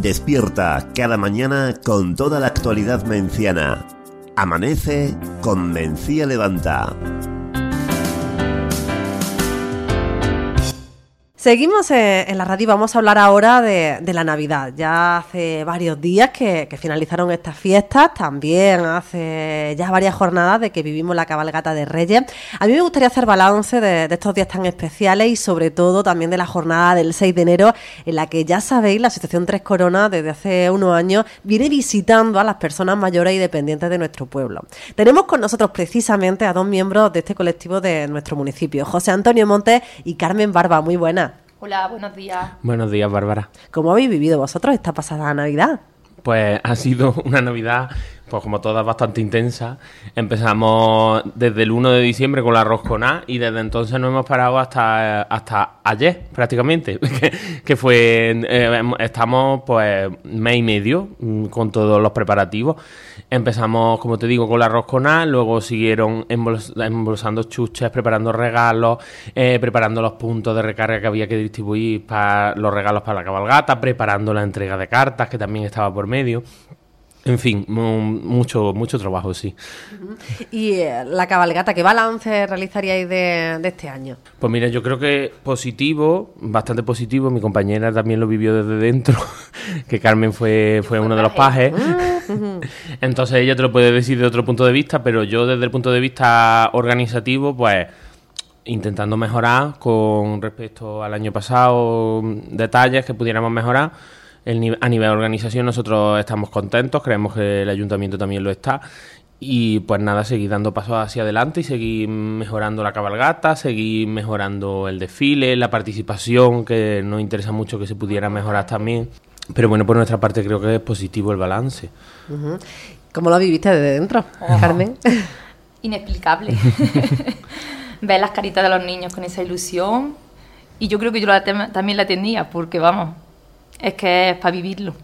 Despierta cada mañana con toda la actualidad menciana. Amanece con Mencía Levanta. Seguimos eh, en la radio y vamos a hablar ahora de, la Navidad. Ya hace varios días que, finalizaron estas fiestas, también hace ya varias jornadas de que vivimos la cabalgata de Reyes. A mí me gustaría hacer balance de, estos días tan especiales y sobre todo también de la jornada del 6 de enero, en la que ya sabéis, la Asociación Tres Coronas desde hace unos años viene visitando a las personas mayores y dependientes de nuestro pueblo. Tenemos con nosotros precisamente a dos miembros de este colectivo de nuestro municipio, José Antonio Montes y Carmen Barba. Muy buenas. Hola, buenos días. Buenos días, Bárbara. ¿Cómo habéis vivido vosotros esta pasada Navidad? Pues ha sido una Navidad, pues como todas, bastante intensa. Empezamos desde el 1 de diciembre con la roscona y desde entonces no hemos parado hasta, hasta ayer, prácticamente. que fue, eh, estamos pues mes y medio mm, con todos los preparativos. Empezamos, como te digo, con la roscona, luego siguieron embolsando chuches, preparando regalos, eh, preparando los puntos de recarga que había que distribuir para los regalos para la cabalgata, preparando la entrega de cartas, que también estaba por medio. En fin, mucho, mucho trabajo, sí. ¿Y eh, la cabalgata, qué balance realizaríais de, este año? Pues mira, yo creo que positivo, bastante positivo. Mi compañera también lo vivió desde dentro, que Carmen fue, fue uno de los pajes. Entonces ella te lo puede decir de otro punto de vista, pero yo desde el punto de vista organizativo, pues intentando mejorar con respecto al año pasado, detalles que pudiéramos mejorar a nivel de organización nosotros estamos contentos, creemos que el ayuntamiento también lo está. Y pues nada, seguir dando pasos hacia adelante y seguir mejorando la cabalgata, seguir mejorando el desfile, la participación, que nos interesa mucho que se pudiera mejorar también. Pero bueno, por nuestra parte creo que es positivo el balance. ¿Cómo lo viviste desde dentro, Carmen? Inexplicable. Ver las caritas de los niños con esa ilusión. Y yo creo que yo también la tenía, porque vamos, es que es para vivirlo.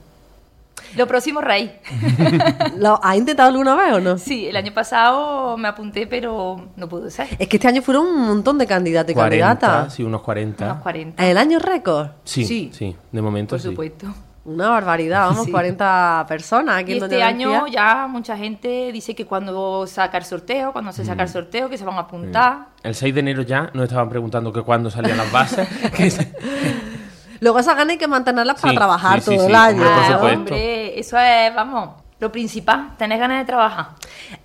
Lo próximo, Rey. ¿Lo has intentado alguna vez o no? Sí, el año pasado me apunté, pero no pudo ser. Es que este año fueron un montón de candidatos y candidatas. Sí, unos 40. Unos 40. ¿El año récord? Sí, sí, de momento Por supuesto. Una barbaridad, vamos, 40 personas aquí y este año ya mucha gente dice que cuando saca el sorteo, cuando se saca el mm. sorteo, que se van a apuntar. El 6 de enero ya nos estaban preguntando que cuándo salían las bases. Luego esa gana hay que mantenerlas para trabajar todo el año. hombre, eso es, vamos, lo principal, tener ganas de trabajar.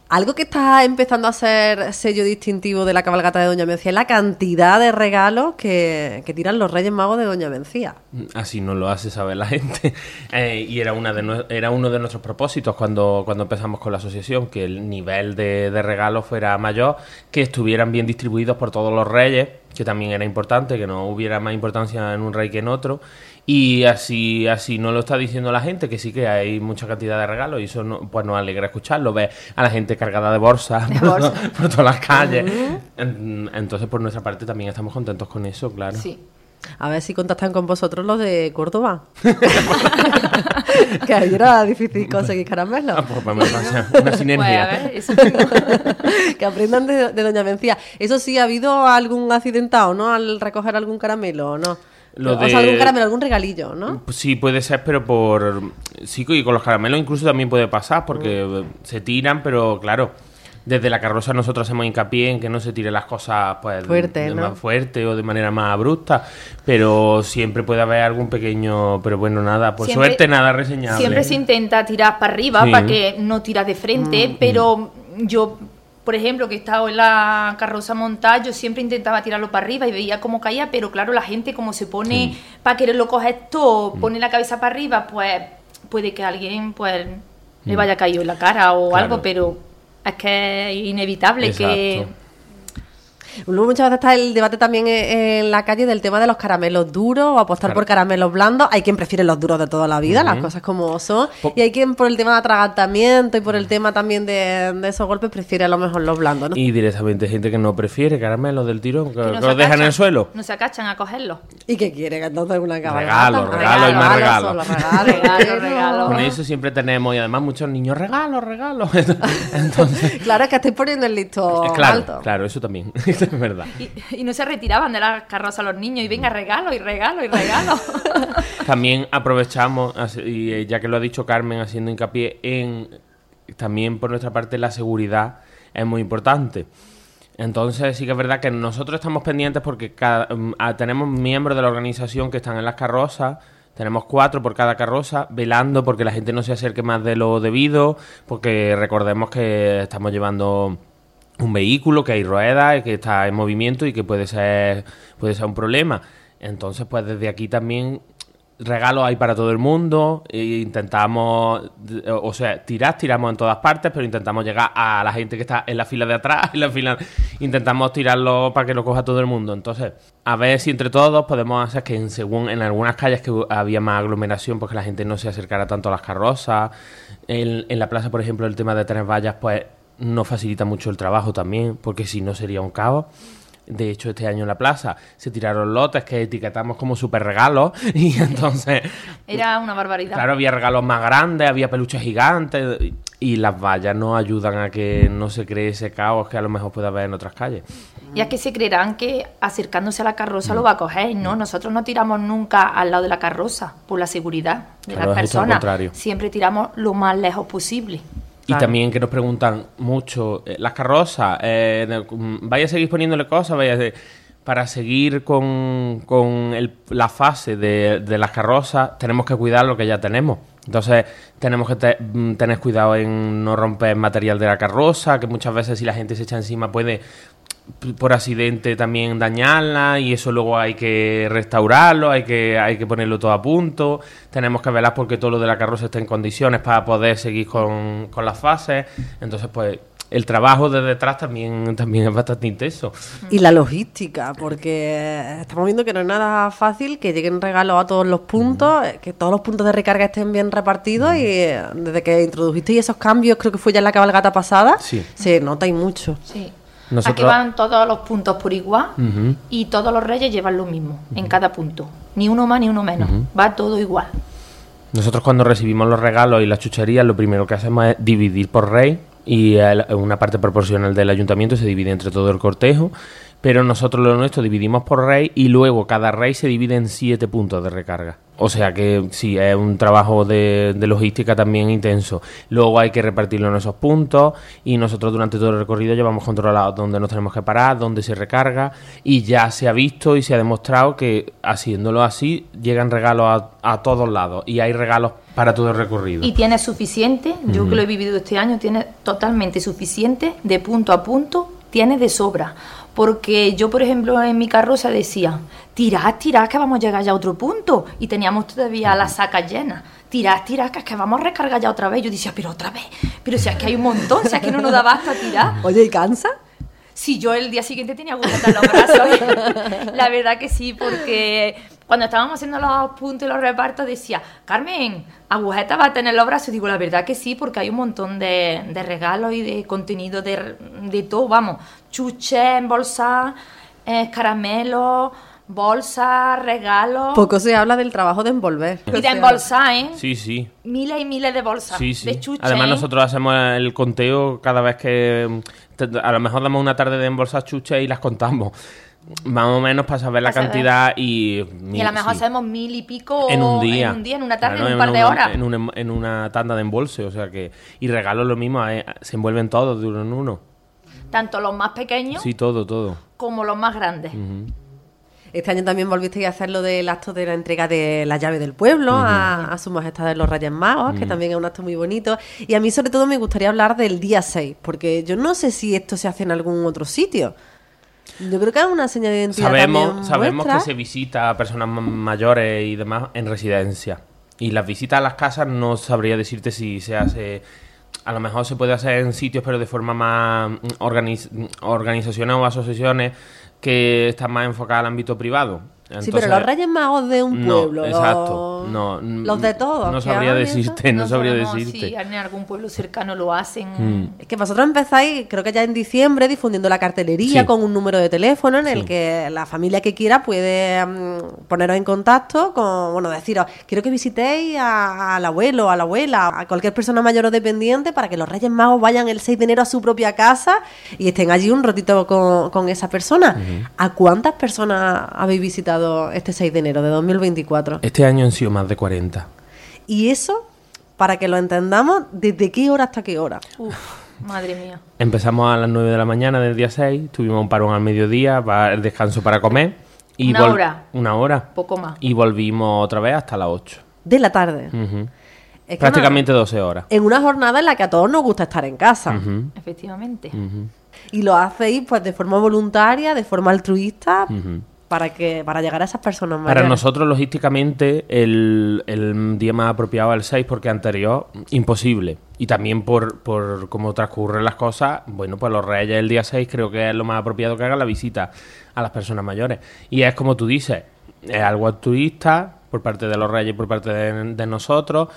Algo que está empezando a ser sello distintivo de la cabalgata de Doña Mencía es la cantidad de regalos que, tiran los Reyes Magos de Doña Mencía. Así nos lo hace saber la gente. Eh, y era, una de era uno de nuestros propósitos cuando, cuando empezamos con la asociación, que el nivel de, de regalos fuera mayor, que estuvieran bien distribuidos por todos los reyes, que también era importante, que no hubiera más importancia en un rey que en otro y así, así no lo está diciendo la gente, que sí que hay mucha cantidad de regalos y eso no, pues nos alegra escucharlo, ver a la gente cargada de bolsas por, todas las calles. Entonces, por nuestra parte, también estamos contentos con eso, claro. Sí. A ver si contactan con vosotros los de Córdoba. que ahí era difícil conseguir caramelos. Ah, pues una sinergia. que aprendan de, de, Doña Mencía. Eso sí, ¿ha habido algún accidentado, no? Al recoger algún caramelo, ¿o no? o sea, algún caramelo, algún regalillo, ¿no? Pues sí, puede ser, pero por... Sí, y con los caramelos incluso también puede pasar, porque mm. se tiran, pero claro, desde la carroza nosotros hacemos hincapié en que no se tiren las cosas pues, fuerte, más fuerte o de manera más abrupta, pero siempre puede haber algún pequeño, pero bueno, nada, por suerte nada reseñable. Siempre se intenta tirar para arriba para que no tiras de frente, mm. pero yo por ejemplo, que he estado en la carroza montada, yo siempre intentaba tirarlo para arriba y veía cómo caía, pero claro, la gente como se pone para quererlo coger todo, mm. pone la cabeza para arriba, pues puede que alguien pues le mm. vaya caído en la cara o algo, pero es que es inevitable que Luego muchas veces está el debate también en, en la calle del tema de los caramelos duros o apostar Claro. por caramelos blandos. Hay quien prefiere los duros de toda la vida, las cosas como son. Po- Y hay quien por el tema de atragantamiento y por el tema también de, de esos golpes prefiere a lo mejor los blandos, ¿no? Y directamente gente que no prefiere caramelos del tirón, que, no los dejan en el suelo. No se acachan a cogerlo. ¿Y qué quieren entonces una cabalgata? Regalo, regalo y más regalo. solo, regalo, Regalo, regalo. Con eso siempre tenemos, y además muchos niños, regalos, regalos. Entonces, Claro, es que estáis poniendo el listo claro, alto. claro, eso también, es verdad. Y, y no se retiraban de la carroza los niños y venga, regalo y regalo y regalo. También aprovechamos, y eh, ya que lo ha dicho Carmen, haciendo hincapié en también por nuestra parte la seguridad es muy importante. Entonces sí que es verdad que nosotros estamos pendientes porque cada- mm, tenemos miembros de la organización que están en las carrozas, tenemos cuatro por cada carroza, velando porque la gente no se acerque más de lo debido, porque recordemos que estamos llevando un vehículo, que hay ruedas, que está en movimiento y que puede ser, puede ser un problema. Entonces, pues desde aquí también regalos hay para todo el mundo. E intentamos, o sea, tirar, tiramos en todas partes, pero intentamos llegar a la gente que está en la fila de atrás, en la fila, intentamos tirarlo para que lo coja todo el mundo. Entonces, a ver si entre todos podemos hacer que en, según en algunas calles que había más aglomeración, pues que la gente no se acercara tanto a las carrozas. En, en la plaza, por ejemplo, el tema de tener vallas, pues nos facilita mucho el trabajo también, porque si no sería un caos. De hecho, este año en la plaza se tiraron lotes que etiquetamos como super regalos y entonces, Era una barbaridad. claro, había regalos más grandes, había peluches gigantes y- y las vallas no ayudan a que no se cree ese caos que a lo mejor puede haber en otras calles. Ya que se creerán que acercándose a la carroza lo va a coger, ¿no? Nosotros no tiramos nunca al lado de la carroza por la seguridad de Claro, las es personas. contrario. Siempre tiramos lo más lejos posible. Y Claro. también que nos preguntan mucho, eh, las carrozas, eh, mm, ¿vaya a seguir poniéndole cosas? Vaya a se- para seguir con, con el- la fase de, de las carrozas, tenemos que cuidar lo que ya tenemos. Entonces, tenemos que te- mm, tener cuidado en no romper material de la carroza, que muchas veces si la gente se echa encima puede por accidente también dañarla y eso luego hay que restaurarlo, hay que, hay que ponerlo todo a punto, tenemos que velar porque todo lo de la carroza esté en condiciones para poder seguir con, con las fases, entonces pues el trabajo de detrás también, también es bastante intenso. Y la logística, porque estamos viendo que no es nada fácil que lleguen regalos a todos los puntos, que todos los puntos de recarga estén bien repartidos y eh, desde que introdujisteis esos cambios, creo que fue ya en la cabalgata pasada, Sí. se nota y mucho. Sí. Nosotros- Aquí van todos los puntos por igual y todos los reyes llevan lo mismo en cada punto. Ni uno más ni uno menos. Va todo igual. Nosotros cuando recibimos los regalos y las chucherías, lo primero que hacemos es dividir por rey y el- una parte proporcional del ayuntamiento se divide entre todo el cortejo, pero nosotros lo nuestro dividimos por rey y luego cada rey se divide en siete puntos de recarga. O sea que sí, es un trabajo de, de logística también intenso. Luego hay que repartirlo en esos puntos y nosotros durante todo el recorrido llevamos controlado dónde nos tenemos que parar, dónde se recarga y ya se ha visto y se ha demostrado que haciéndolo así llegan regalos a, a todos lados y hay regalos para todo el recorrido. Y tiene suficiente, yo que lo he vivido este año, tiene totalmente suficiente de punto a punto, tiene de sobra. Porque yo, por ejemplo, en mi carroza decía, tirad, tirad, que vamos a llegar ya a otro punto. Y teníamos todavía las sacas llenas. Tirad, tirad, que es que vamos a recargar ya otra vez. Yo decía, pero otra vez, pero si es que hay un montón, si es que no nos da basta tirar. Oye, ¿y cansa? Sí, yo el día siguiente tenía en los brazos. La verdad que sí, porque cuando estábamos haciendo los puntos y los repartos decía, Carmen, agujetas va a tener los brazos. Digo, la verdad que sí, porque hay un montón de, de regalos y de contenido de, de todo, vamos. Chuches, bolsas, eh, caramelos, bolsas, regalos. Poco se habla del trabajo de envolver. y de embolsar, ¿eh? Sí, sí. Miles y miles de bolsas Sí, sí. de chuches. Además ¿eh? nosotros hacemos el conteo cada vez que a lo mejor damos una tarde de embolsar chuches y las contamos. Más o menos para saber la Para saber. cantidad y... Y a lo mejor sí. hacemos mil y pico en un día. en un día, en una tarde, Claro, en un par de una- horas. En una, en una tanda de embolse, o sea que... Y regalos lo mismo, eh, se envuelven todos de uno en uno. Tanto los más pequeños Sí, todo, todo. como los más grandes. Este año también volvisteis a hacer lo del acto de la entrega de la llave del pueblo a, a su majestad de los Reyes Magos, que también es un acto muy bonito. Y a mí sobre todo me gustaría hablar del día 6, porque yo no sé si esto se hace en algún otro sitio. Yo creo que es una señal de identidad Sabemos, sabemos que se visita a personas ma- mayores y demás en residencia. Y las visitas a las casas no sabría decirte si se hace a lo mejor se puede hacer en sitios, pero de forma más mm, organiz- organizaciones o asociaciones que están más enfocadas al ámbito privado. Sí, pero los Reyes Magos de un no, pueblo. exacto, los- no, Los de todos. No que sabría decirte, no, sabría decirte. Si en algún pueblo cercano lo hacen. Mm. Es que vosotros empezáis, creo que ya en diciembre, difundiendo la cartelería Sí. con un número de teléfono en el Sí. que la familia que quiera puede mm, poneros en contacto con, bueno, deciros, quiero que visitéis a- al abuelo, a la abuela, a cualquier persona mayor o dependiente para que los Reyes Magos vayan el 6 de enero a su propia casa y estén allí un ratito con, con esa persona. ¿A cuántas personas habéis visitado este 6 de enero de 2024? Este año han sido más de 40. Y eso, para que lo entendamos, ¿desde qué hora hasta qué hora? Uf, madre mía. Empezamos a las 9 de la mañana del día 6, tuvimos un parón al mediodía, para el descanso para comer. Y Una hora. Una hora. Poco más. Y volvimos otra vez hasta las 8. De la tarde. Ujú. Es que Prácticamente 12 horas. en una jornada en la que a todos nos gusta estar en casa. Efectivamente. Y lo hacéis pues de forma voluntaria, de forma altruista, ujú. Para que para llegar a esas personas Para mayores. nosotros, logísticamente, el, el día más apropiado es el 6, porque anterior, imposible. Y también por, por cómo transcurren las cosas, bueno, pues los reyes el día 6 creo que es lo más apropiado que hagan la visita a las personas mayores. Y es como tú dices, es algo altruista por parte de los reyes, por parte de, de nosotros,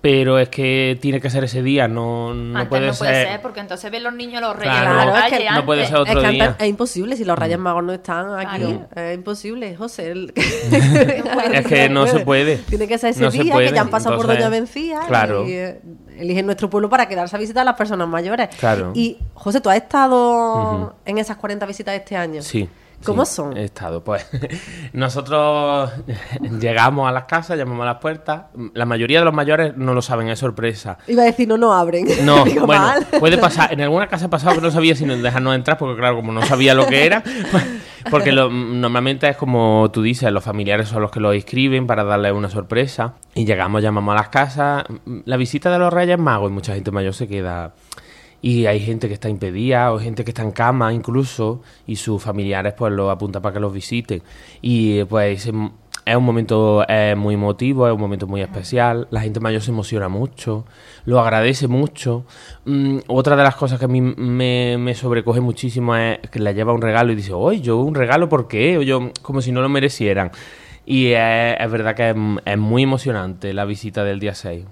pero es que tiene que ser ese día, no, no Antes puede no puede ser... ser, porque entonces ven los niños los reyes Claro, es que no puede antes. ser otro es que día. antes es imposible si los Reyes Magos no están aquí. Claro. Es imposible, José. el- Es que no se puede. Tiene que ser ese No día que ya han pasado por Doña Mencía claro. y eh, eligen nuestro pueblo para quedarse a visitar a las personas mayores. Claro. Y, José, ¿tú has estado en esas 40 visitas este año? Sí. ¿Cómo sí, son? He estado, pues. Nosotros llegamos a las casas, llamamos a las puertas. La mayoría de los mayores no lo saben, es sorpresa. Iba a decir, no, no abren. No, Digo, bueno, mal. puede pasar. En alguna casa ha pasado que no sabía si nos dejarnos entrar, porque claro, como no sabía lo que era, porque lo- normalmente es como tú dices, los familiares son los que lo inscriben para darle una sorpresa. Y llegamos, llamamos a las casas. La visita de los Reyes Magos y mucha gente mayor se queda. Y hay gente que está impedida o gente que está en cama incluso y sus familiares pues lo apuntan para que los visiten. Y pues es un momento eh, muy emotivo, es un momento muy especial. La gente mayor se emociona mucho, lo agradece mucho. Mm, otra de las cosas que a mí me, me sobrecoge muchísimo es que le lleva un regalo y dice, oye, yo un regalo, ¿por qué? O yo, como si no lo merecieran. Y es verdad que es, es muy emocionante la visita del día 6.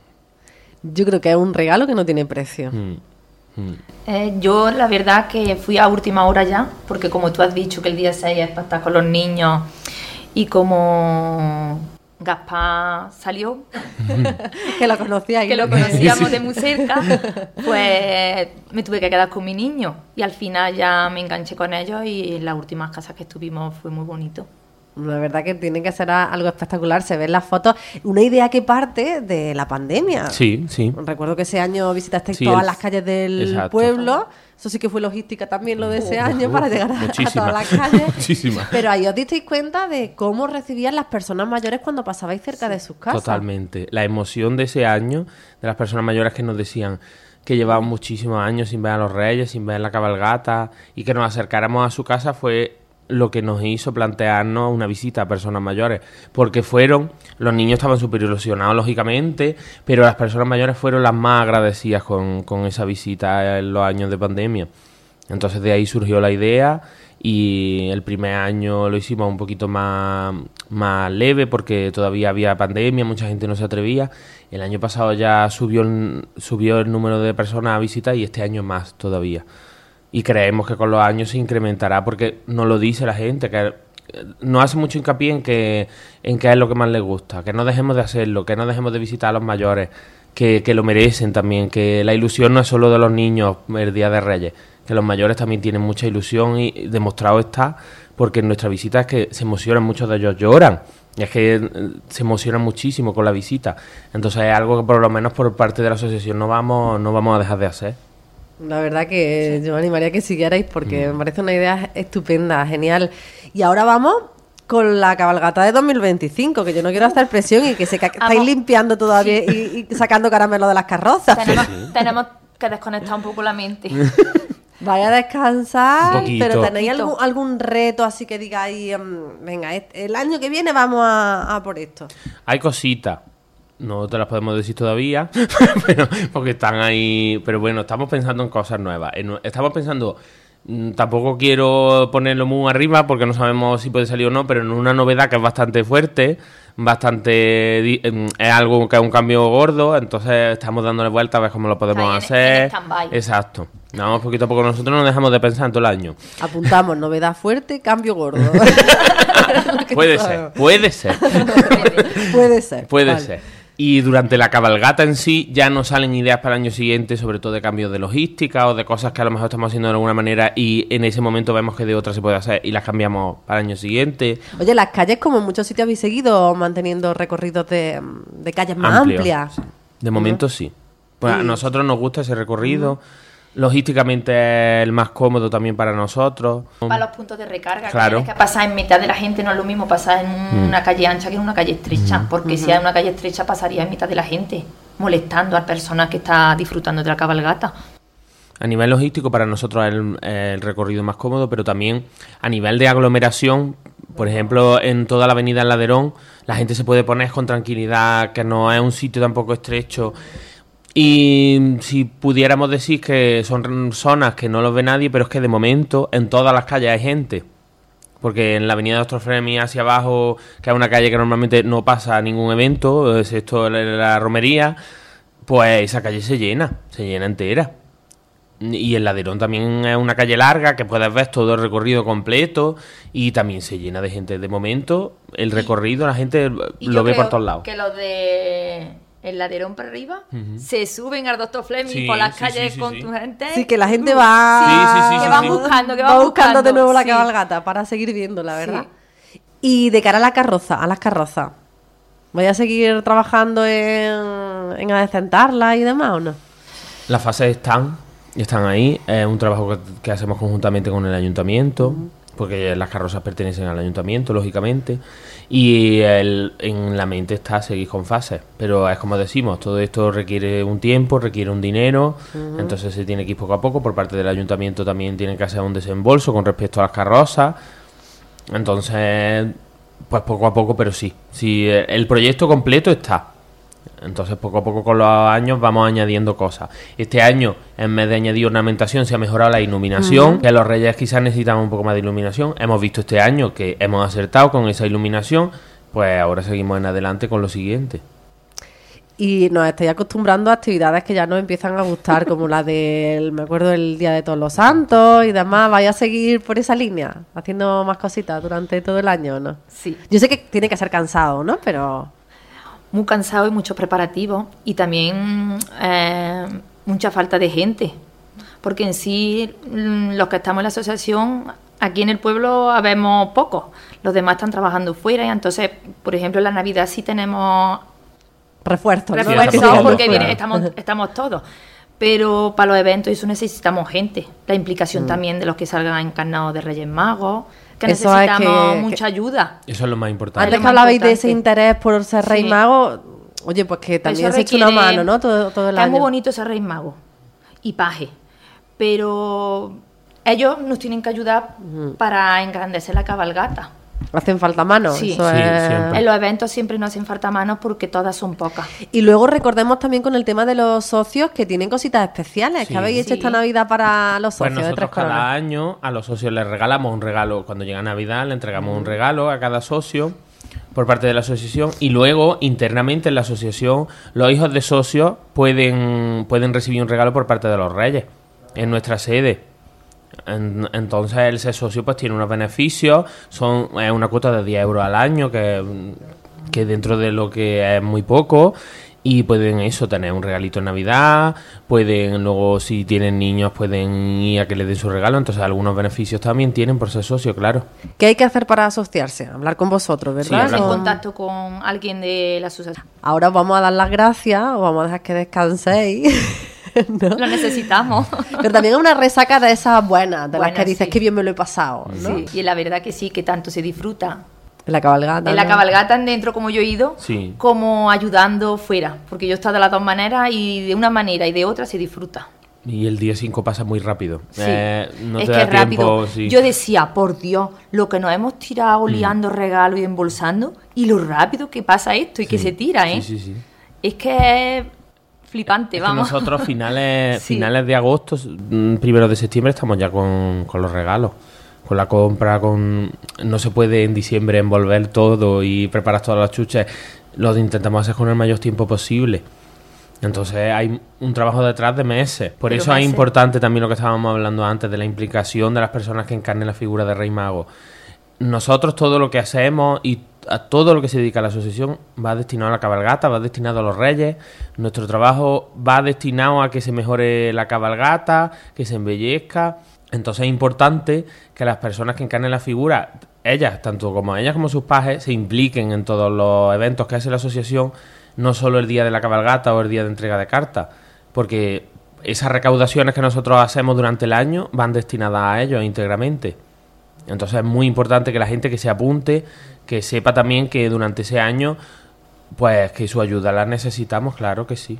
Yo creo que es un regalo que no tiene precio. Mm, mm. Eh, yo la verdad que fui a última hora ya, porque como tú has dicho que el día 6 es para estar con los niños y como Gaspar salió, que lo conocía que lo conocíamos de muy cerca, pues me tuve que quedar con mi niño y al final ya me enganché con ellos y en las últimas casas que estuvimos fue muy bonito. La verdad que tiene que ser algo espectacular. Se ven las fotos. Una idea que parte de la pandemia. Sí, sí. Recuerdo que ese año visitaste Sí, todas el- las calles del exacto. pueblo. Eso sí que fue logística también lo de ese año para llegar a, todas las calles. Muchísima. Pero ahí os disteis cuenta de cómo recibían las personas mayores cuando pasabais cerca de sus casas. Totalmente. La emoción de ese año, de las personas mayores que nos decían que llevaban muchísimos años sin ver a los reyes, sin ver la cabalgata, y que nos acercáramos a su casa fue lo que nos hizo plantearnos una visita a personas mayores. Porque fueron, los niños estaban súper ilusionados, lógicamente, pero las personas mayores fueron las más agradecidas con, con esa visita en los años de pandemia. Entonces de ahí surgió la idea y el primer año lo hicimos un poquito más, más leve porque todavía había pandemia, mucha gente no se atrevía. El año pasado ya subió el, subió el número de personas a visitar y este año más todavía. Y creemos que con los años se incrementará porque nos lo dice la gente, que no hace mucho hincapié en que, en qué es lo que más les gusta, que no dejemos de hacerlo, que no dejemos de visitar a los mayores, que, que lo merecen también, que la ilusión no es solo de los niños el Día de Reyes, que los mayores también tienen mucha ilusión y demostrado está porque en nuestra visita es que se emocionan, muchos de ellos lloran. Y es que eh, se emocionan muchísimo con la visita. Entonces es algo que por lo menos por parte de la asociación no vamos, no vamos a dejar de hacer. La verdad que yo animaría a que siguierais porque Mm. me parece una idea estupenda, genial. Y ahora vamos con la cabalgata de 2025, que yo no quiero hacer presión y que sé que estáis limpiando todavía y, y sacando caramelo de las carrozas. Tenemos, tenemos que desconectar un poco la mente. Vaya a descansar, Un poquito. pero tenéis algún, algún reto así que digáis, mm, venga, este- el año que viene vamos a, a por esto. Hay cositas. No te las podemos decir todavía, pero, porque están ahí. Pero bueno, estamos pensando en cosas nuevas. En- estamos pensando. mm, Tampoco quiero ponerlo muy arriba porque no sabemos si puede salir o no, pero en una novedad que es bastante fuerte, bastante. em, Es algo que es un cambio gordo, entonces estamos dándole vuelta a ver cómo lo podemos Está ahí en- en hacer. Exacto. Vamos poquito a poco. Nosotros no dejamos de pensar en todo el año. Apuntamos, novedad fuerte, cambio gordo. Puede ser, puede ser. Puede ser. Puede vale. ser. Y durante la cabalgata en sí ya nos salen ideas para el año siguiente, sobre todo de cambios de logística o de cosas que a lo mejor estamos haciendo de alguna manera y en ese momento vemos que de otra se puede hacer y las cambiamos para el año siguiente. Oye, las calles, como en muchos sitios habéis seguido manteniendo recorridos de, de calles más Amplio, amplias. sí. De momento sí. Pues a nosotros nos gusta ese recorrido. Logísticamente es el más cómodo también para nosotros. Para los puntos de recarga, Claro. que tienes que pasar en mitad de la gente, no es lo mismo pasar en Mm. una calle ancha que en una calle estrecha, porque si hay una calle estrecha pasaría en mitad de la gente, molestando a personas que está disfrutando de la cabalgata. A nivel logístico para nosotros es el, el recorrido más cómodo, pero también a nivel de aglomeración, por ejemplo, en toda la avenida El Laderón, la gente se puede poner con tranquilidad, que no es un sitio tampoco estrecho. Y si pudiéramos decir que son zonas que no los ve nadie, pero es que de momento en todas las calles hay gente. Porque en la avenida de Ostrofremi hacia abajo, que es una calle que normalmente no pasa ningún evento, excepto la, la romería, pues esa calle se llena, se llena entera. Y el Laderón también es una calle larga que puedes ver todo el recorrido completo y también se llena de gente. De momento, el recorrido la gente Y lo ve por todos lados. Que los de el laderón para arriba se suben al doctor Fleming Sí, por las sí, calles sí, sí, con sí. tu gente. Sí, que la gente va. Sí, sí, sí, que sí, van sí. buscando, que va van buscando de nuevo la sí. cabalgata para seguir viendo, la verdad. Y de cara a la carroza, a las carrozas, ¿voy a seguir trabajando en, en adecentarla y demás o no? Las fases están, están ahí. Es un trabajo que, que hacemos conjuntamente con el ayuntamiento, porque las carrozas pertenecen al ayuntamiento, lógicamente. Y el- en la mente está seguir con fases. Pero es como decimos, todo esto requiere un tiempo, requiere un dinero. Entonces se tiene que ir poco a poco. Por parte del ayuntamiento también tiene que hacer un desembolso con respecto a las carrozas. Entonces, pues poco a poco, pero sí. sí el proyecto completo está. Entonces, poco a poco con los años vamos añadiendo cosas. Este año, en vez de añadir ornamentación, se ha mejorado la iluminación. Que los reyes quizás necesitaban un poco más de iluminación. Hemos visto este año que hemos acertado con esa iluminación. Pues ahora seguimos en adelante con lo siguiente. Y nos estáis acostumbrando a actividades que ya nos empiezan a gustar, como la del, me acuerdo, el Día de Todos los Santos y demás. ¿Vais a seguir por esa línea, haciendo más cositas durante todo el año no? Sí. Yo sé que tiene que ser cansado, ¿no? Pero muy cansado y muchos preparativos y también eh, mucha falta de gente. Porque en sí mm, los que estamos en la asociación aquí en el pueblo habemos pocos los demás están trabajando fuera y entonces por ejemplo en la navidad sí tenemos refuerzos. refuerzos estamos porque viene- estamos, estamos todos. Pero para los eventos eso necesitamos gente. La implicación también de los que salgan encarnados de Reyes Magos que. Eso es necesitamos que- mucha ayuda Eso es lo más importante. Antes que hablabais de ese interés por ser rey Sí. mago, oye, pues que también se echa una mano, ¿no? Todo, todo el Es año. muy bonito ser rey mago y paje, pero ellos nos tienen que ayudar para engrandecer la cabalgata. Hacen falta manos. Sí. eso Sí, es- siempre. En los eventos siempre nos hacen falta manos porque todas son pocas. Y luego recordemos también con el tema de los socios que tienen cositas especiales Sí. que habéis hecho esta Navidad para los Pues socios de Tres nosotros cada Coronas. año a los socios les regalamos un regalo. Cuando llega Navidad le entregamos un regalo a cada socio por parte de la asociación y luego internamente en la asociación los hijos de socios pueden, pueden recibir un regalo por parte de los reyes en nuestra sede. En- entonces el ser socio pues tiene unos beneficios, son es una cuota de 10 euros al año que, que dentro de lo que es muy poco y pueden eso tener un regalito en Navidad, pueden luego si tienen niños pueden ir a que les den su regalo, entonces algunos beneficios también tienen por ser socio, claro. ¿Qué hay que hacer para asociarse? Hablar con vosotros, ¿verdad? hablar en Con- contacto con alguien de la asociación. Ahora os vamos a dar las gracias, os vamos a dejar que descanséis. ¿no? Lo necesitamos. Pero también es una resaca de esas buenas, de las que dices sí. que bien me lo he pasado, ¿no? Sí, y la verdad que sí, que tanto se disfruta. En la cabalgata. En la cabalgata dentro como yo he ido, Sí. como ayudando fuera, porque yo he estado de las dos maneras y de una manera y de otra se disfruta. Y el día 5 pasa muy rápido. Sí. Eh, no es te que da es rápido. sí. Yo decía, por Dios, lo que nos hemos tirado Mm. liando regalos y embolsando y lo rápido que pasa esto y que se tira, ¿eh? Sí, sí, sí. es que es flipante, vamos. nosotros finales, finales de agosto, mm, primero de septiembre, estamos ya con, con los regalos con la compra, con no se puede en diciembre envolver todo y preparar todas las chuches. Lo intentamos hacer con el mayor tiempo posible. Entonces hay un trabajo detrás de meses. Por eso es importante también lo que estábamos hablando antes de la implicación de las personas que encarnen la figura de Rey Mago. Nosotros todo lo que hacemos y a todo lo que se dedica a la asociación va destinado a la cabalgata, va destinado a los reyes. Nuestro trabajo va destinado a que se mejore la cabalgata, que se embellezca. Entonces es importante que las personas que encarnen la figura, ellas, tanto como ellas como sus pajes, se impliquen en todos los eventos que hace la asociación no solo el día de la cabalgata o el día de entrega de cartas, porque esas recaudaciones que nosotros hacemos durante el año van destinadas a ellos íntegramente. Entonces es muy importante que la gente que se apunte, que sepa también que durante ese año, pues que su ayuda la necesitamos, claro que sí.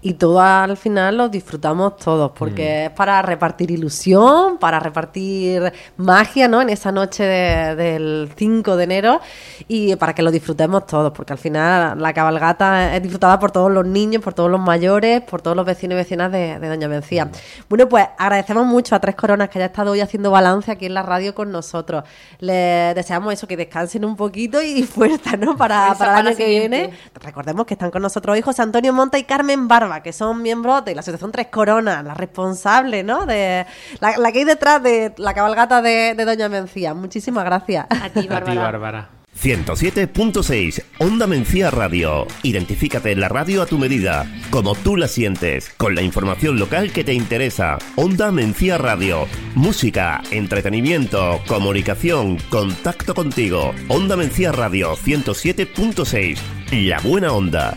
Y todo al final lo disfrutamos todos, porque mm. es para repartir ilusión, para repartir magia, ¿no? En esa noche del 5 de enero y para que lo disfrutemos todos, porque al final la cabalgata es disfrutada por todos los niños, por todos los mayores, por todos los vecinos y vecinas de, Doña Mencía. Mm. Bueno, pues agradecemos mucho a Tres Coronas que haya estado hoy haciendo balance aquí en la radio con nosotros. Les deseamos eso, que descansen un poquito y fuerza, ¿no? Para, para el año que viene. Recordemos que están con nosotros hoy José Antonio Monta y Carmen Barba, que son miembros de la Asociación Tres Coronas, la responsable, ¿no? De la, que hay detrás de la cabalgata de, Doña Mencía. Muchísimas gracias. A ti, Bárbara. 107.6 Onda Mencía Radio. Identifícate en la radio a tu medida, como tú la sientes, con la información local que te interesa. Onda Mencía Radio. Música, entretenimiento, comunicación, contacto contigo. Onda Mencía Radio 107.6. La buena onda.